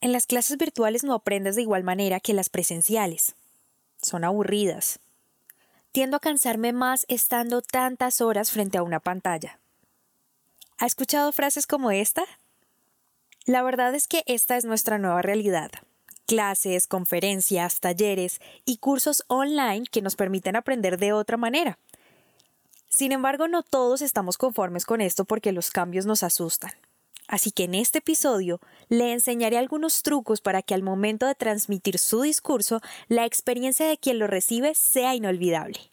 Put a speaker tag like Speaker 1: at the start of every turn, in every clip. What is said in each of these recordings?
Speaker 1: En las clases virtuales no aprendes de igual manera que las presenciales. Son aburridas. Tiendo a cansarme más estando tantas horas frente a una pantalla. ¿Ha escuchado frases como esta? La verdad es que esta es nuestra nueva realidad. Clases, conferencias, talleres y cursos online que nos permiten aprender de otra manera. Sin embargo, no todos estamos conformes con esto porque los cambios nos asustan. Así que en este episodio le enseñaré algunos trucos para que al momento de transmitir su discurso, la experiencia de quien lo recibe sea inolvidable.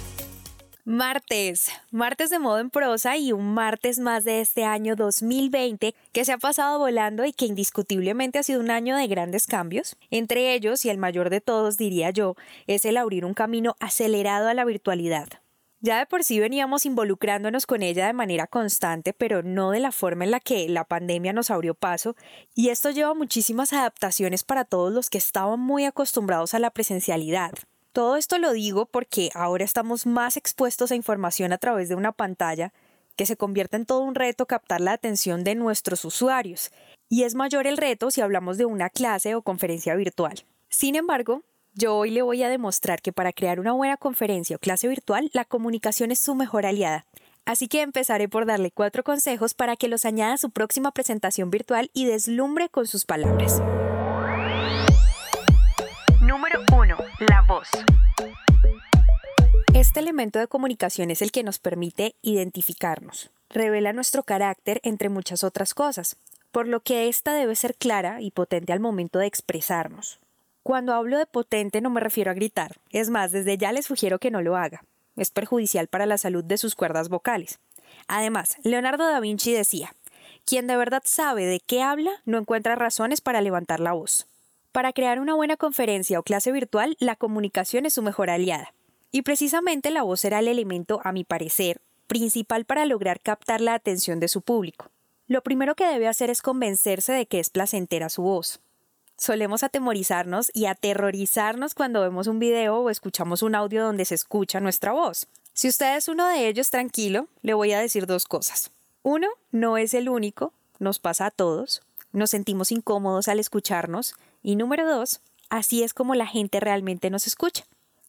Speaker 1: Martes, martes de modo en prosa y un martes más de este año 2020 que se ha pasado volando y que indiscutiblemente ha sido un año de grandes cambios. Entre ellos, y el mayor de todos diría yo, es el abrir un camino acelerado a la virtualidad. Ya de por sí veníamos involucrándonos con ella de manera constante, pero no de la forma en la que la pandemia nos abrió paso, y esto lleva muchísimas adaptaciones para todos los que estaban muy acostumbrados a la presencialidad. Todo esto lo digo porque ahora estamos más expuestos a información a través de una pantalla, que se convierte en todo un reto captar la atención de nuestros usuarios, y es mayor el reto si hablamos de una clase o conferencia virtual. Sin embargo, yo hoy le voy a demostrar que para crear una buena conferencia o clase virtual, la comunicación es su mejor aliada. Así que empezaré por darle cuatro consejos para que los añada a su próxima presentación virtual y deslumbre con sus palabras. Este elemento de comunicación es el que nos permite identificarnos. Revela nuestro carácter entre muchas otras cosas, por lo que ésta debe ser clara y potente al momento de expresarnos. Cuando hablo de potente no me refiero a gritar. Es más, desde ya les sugiero que no lo haga. Es perjudicial para la salud de sus cuerdas vocales. Además, Leonardo da Vinci decía, quien de verdad sabe de qué habla no encuentra razones para levantar la voz. Para crear una buena conferencia o clase virtual, la comunicación es su mejor aliada. Y precisamente la voz será el elemento, a mi parecer, principal para lograr captar la atención de su público. Lo primero que debe hacer es convencerse de que es placentera su voz solemos atemorizarnos y aterrorizarnos cuando vemos un video o escuchamos un audio donde se escucha nuestra voz. Si usted es uno de ellos, tranquilo, le voy a decir dos cosas. Uno, no es el único, nos pasa a todos, nos sentimos incómodos al escucharnos. Y número dos, así es como la gente realmente nos escucha.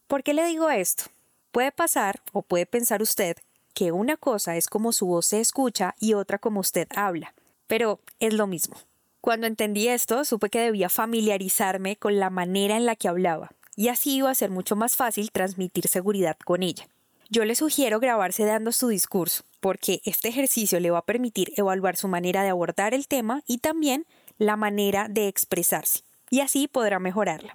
Speaker 1: ¿Por qué le digo esto? Puede pasar o puede pensar usted que una cosa es como su voz se escucha y otra como usted habla, pero es lo mismo. Cuando entendí esto, supe que debía familiarizarme con la manera en la que hablaba, y así iba a ser mucho más fácil transmitir seguridad con ella. Yo le sugiero grabarse dando su discurso, porque este ejercicio le va a permitir evaluar su manera de abordar el tema y también la manera de expresarse, y así podrá mejorarla.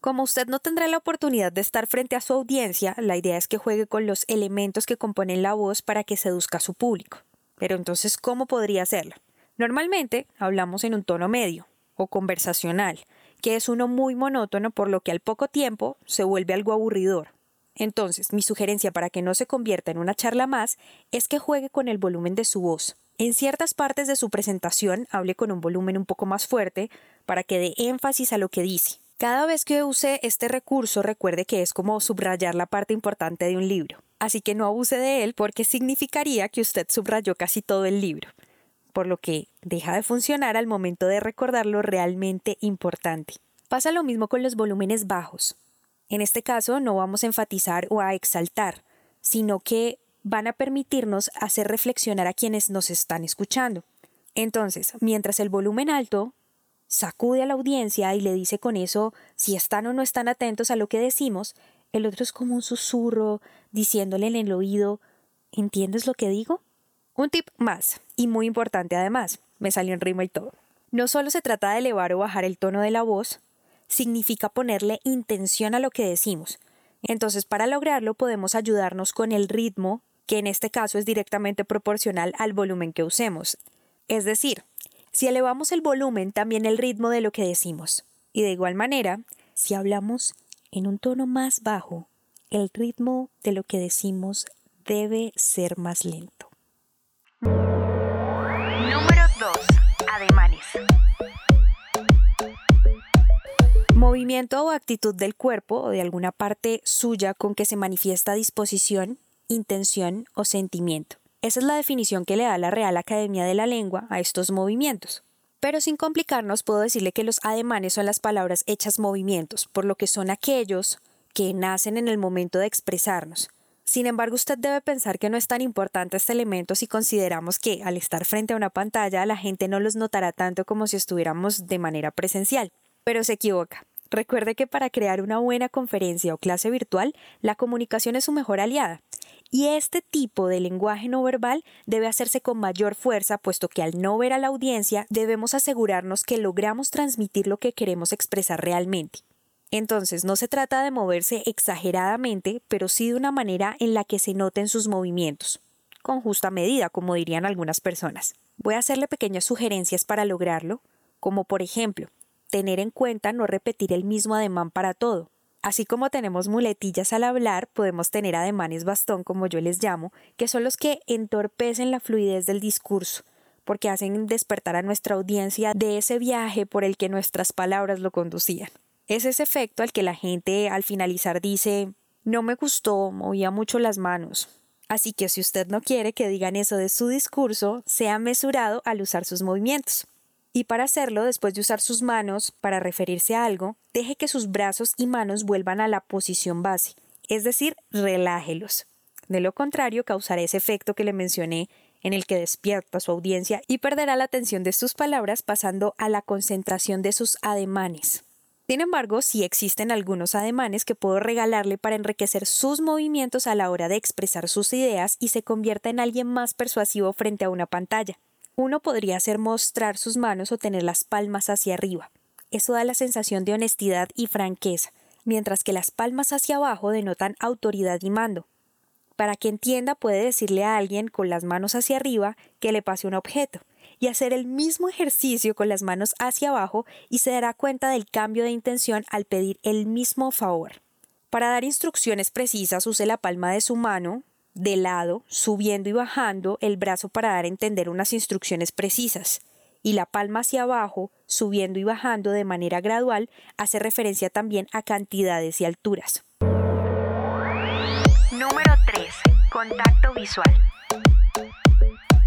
Speaker 1: Como usted no tendrá la oportunidad de estar frente a su audiencia, la idea es que juegue con los elementos que componen la voz para que seduzca a su público. Pero entonces, ¿cómo podría hacerlo? Normalmente hablamos en un tono medio o conversacional, que es uno muy monótono por lo que al poco tiempo se vuelve algo aburridor. Entonces, mi sugerencia para que no se convierta en una charla más es que juegue con el volumen de su voz. En ciertas partes de su presentación hable con un volumen un poco más fuerte para que dé énfasis a lo que dice. Cada vez que use este recurso recuerde que es como subrayar la parte importante de un libro. Así que no abuse de él porque significaría que usted subrayó casi todo el libro por lo que deja de funcionar al momento de recordar lo realmente importante. Pasa lo mismo con los volúmenes bajos. En este caso no vamos a enfatizar o a exaltar, sino que van a permitirnos hacer reflexionar a quienes nos están escuchando. Entonces, mientras el volumen alto sacude a la audiencia y le dice con eso si están o no están atentos a lo que decimos, el otro es como un susurro diciéndole en el oído ¿Entiendes lo que digo? Un tip más, y muy importante además, me salió en rima y todo. No solo se trata de elevar o bajar el tono de la voz, significa ponerle intención a lo que decimos. Entonces, para lograrlo podemos ayudarnos con el ritmo, que en este caso es directamente proporcional al volumen que usemos. Es decir, si elevamos el volumen, también el ritmo de lo que decimos. Y de igual manera, si hablamos en un tono más bajo, el ritmo de lo que decimos debe ser más lento.
Speaker 2: Número 2. Ademanes.
Speaker 1: Movimiento o actitud del cuerpo o de alguna parte suya con que se manifiesta disposición, intención o sentimiento. Esa es la definición que le da la Real Academia de la Lengua a estos movimientos. Pero sin complicarnos, puedo decirle que los ademanes son las palabras hechas movimientos, por lo que son aquellos que nacen en el momento de expresarnos. Sin embargo, usted debe pensar que no es tan importante este elemento si consideramos que al estar frente a una pantalla la gente no los notará tanto como si estuviéramos de manera presencial. Pero se equivoca. Recuerde que para crear una buena conferencia o clase virtual, la comunicación es su mejor aliada. Y este tipo de lenguaje no verbal debe hacerse con mayor fuerza, puesto que al no ver a la audiencia debemos asegurarnos que logramos transmitir lo que queremos expresar realmente. Entonces, no se trata de moverse exageradamente, pero sí de una manera en la que se noten sus movimientos, con justa medida, como dirían algunas personas. Voy a hacerle pequeñas sugerencias para lograrlo, como por ejemplo, tener en cuenta no repetir el mismo ademán para todo. Así como tenemos muletillas al hablar, podemos tener ademanes bastón, como yo les llamo, que son los que entorpecen la fluidez del discurso, porque hacen despertar a nuestra audiencia de ese viaje por el que nuestras palabras lo conducían. Es ese efecto al que la gente al finalizar dice, no me gustó, movía mucho las manos. Así que si usted no quiere que digan eso de su discurso, sea mesurado al usar sus movimientos. Y para hacerlo, después de usar sus manos para referirse a algo, deje que sus brazos y manos vuelvan a la posición base, es decir, relájelos. De lo contrario, causará ese efecto que le mencioné en el que despierta a su audiencia y perderá la atención de sus palabras pasando a la concentración de sus ademanes. Sin embargo, sí existen algunos ademanes que puedo regalarle para enriquecer sus movimientos a la hora de expresar sus ideas y se convierta en alguien más persuasivo frente a una pantalla. Uno podría ser mostrar sus manos o tener las palmas hacia arriba. Eso da la sensación de honestidad y franqueza, mientras que las palmas hacia abajo denotan autoridad y mando. Para que entienda puede decirle a alguien con las manos hacia arriba que le pase un objeto y hacer el mismo ejercicio con las manos hacia abajo y se dará cuenta del cambio de intención al pedir el mismo favor. Para dar instrucciones precisas use la palma de su mano, de lado, subiendo y bajando el brazo para dar a entender unas instrucciones precisas, y la palma hacia abajo, subiendo y bajando de manera gradual, hace referencia también a cantidades y alturas.
Speaker 2: Número 3. Contacto visual.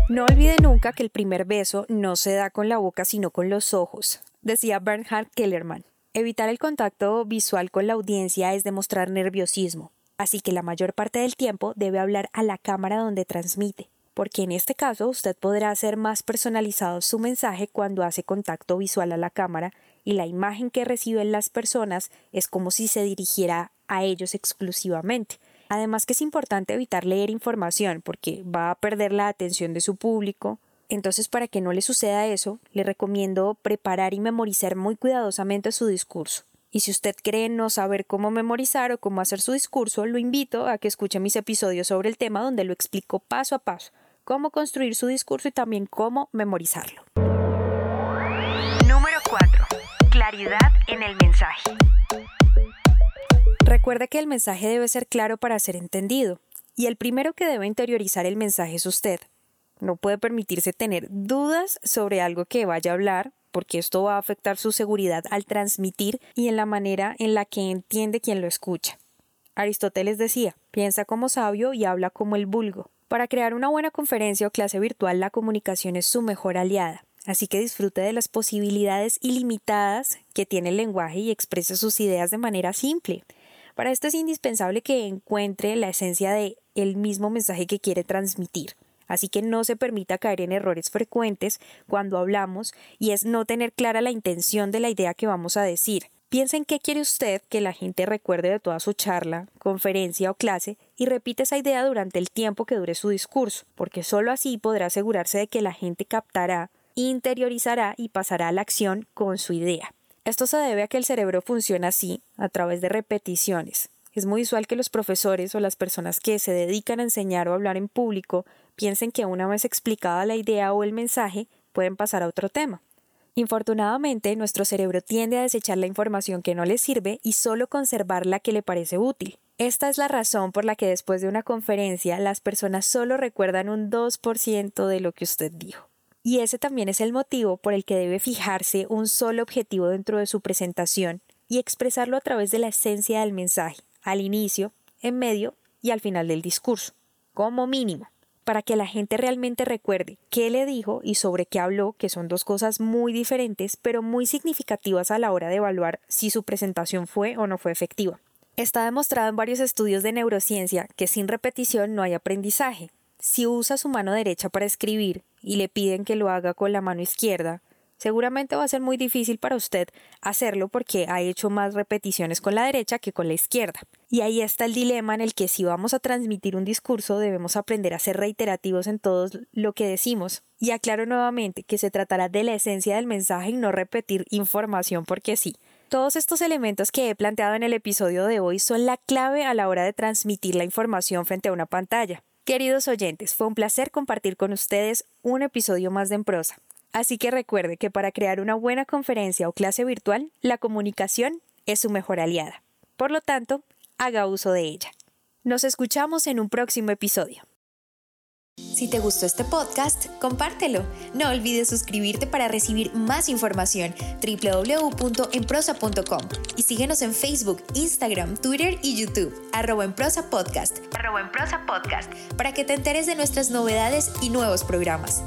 Speaker 1: No olvide nunca que el primer beso no se da con la boca sino con los ojos, decía Bernhard Kellerman. Evitar el contacto visual con la audiencia es demostrar nerviosismo, así que la mayor parte del tiempo debe hablar a la cámara donde transmite, porque en este caso usted podrá hacer más personalizado su mensaje cuando hace contacto visual a la cámara y la imagen que reciben las personas es como si se dirigiera a ellos exclusivamente. Además que es importante evitar leer información porque va a perder la atención de su público. Entonces, para que no le suceda eso, le recomiendo preparar y memorizar muy cuidadosamente su discurso. Y si usted cree no saber cómo memorizar o cómo hacer su discurso, lo invito a que escuche mis episodios sobre el tema donde lo explico paso a paso, cómo construir su discurso y también cómo memorizarlo.
Speaker 2: Número 4. Claridad en el mensaje.
Speaker 1: Recuerde que el mensaje debe ser claro para ser entendido, y el primero que debe interiorizar el mensaje es usted. No puede permitirse tener dudas sobre algo que vaya a hablar porque esto va a afectar su seguridad al transmitir y en la manera en la que entiende quien lo escucha. Aristóteles decía, piensa como sabio y habla como el vulgo. Para crear una buena conferencia o clase virtual la comunicación es su mejor aliada, así que disfrute de las posibilidades ilimitadas que tiene el lenguaje y exprese sus ideas de manera simple. Para esto es indispensable que encuentre la esencia de el mismo mensaje que quiere transmitir así que no se permita caer en errores frecuentes cuando hablamos y es no tener clara la intención de la idea que vamos a decir. Piensen qué quiere usted que la gente recuerde de toda su charla, conferencia o clase y repite esa idea durante el tiempo que dure su discurso, porque sólo así podrá asegurarse de que la gente captará, interiorizará y pasará a la acción con su idea. Esto se debe a que el cerebro funciona así, a través de repeticiones. Es muy usual que los profesores o las personas que se dedican a enseñar o hablar en público piensen que una vez explicada la idea o el mensaje, pueden pasar a otro tema. Infortunadamente, nuestro cerebro tiende a desechar la información que no le sirve y solo conservar la que le parece útil. Esta es la razón por la que después de una conferencia las personas solo recuerdan un 2% de lo que usted dijo. Y ese también es el motivo por el que debe fijarse un solo objetivo dentro de su presentación y expresarlo a través de la esencia del mensaje, al inicio, en medio y al final del discurso, como mínimo para que la gente realmente recuerde qué le dijo y sobre qué habló, que son dos cosas muy diferentes, pero muy significativas a la hora de evaluar si su presentación fue o no fue efectiva. Está demostrado en varios estudios de neurociencia que sin repetición no hay aprendizaje. Si usa su mano derecha para escribir y le piden que lo haga con la mano izquierda, seguramente va a ser muy difícil para usted hacerlo porque ha hecho más repeticiones con la derecha que con la izquierda. Y ahí está el dilema en el que si vamos a transmitir un discurso debemos aprender a ser reiterativos en todo lo que decimos. Y aclaro nuevamente que se tratará de la esencia del mensaje y no repetir información porque sí. Todos estos elementos que he planteado en el episodio de hoy son la clave a la hora de transmitir la información frente a una pantalla. Queridos oyentes, fue un placer compartir con ustedes un episodio más de En Prosa. Así que recuerde que para crear una buena conferencia o clase virtual, la comunicación es su mejor aliada. Por lo tanto, haga uso de ella. Nos escuchamos en un próximo episodio.
Speaker 2: Si te gustó este podcast, compártelo. No olvides suscribirte para recibir más información www.enprosa.com y síguenos en Facebook, Instagram, Twitter y YouTube, arroba en podcast, arroba podcast, para que te enteres de nuestras novedades y nuevos programas.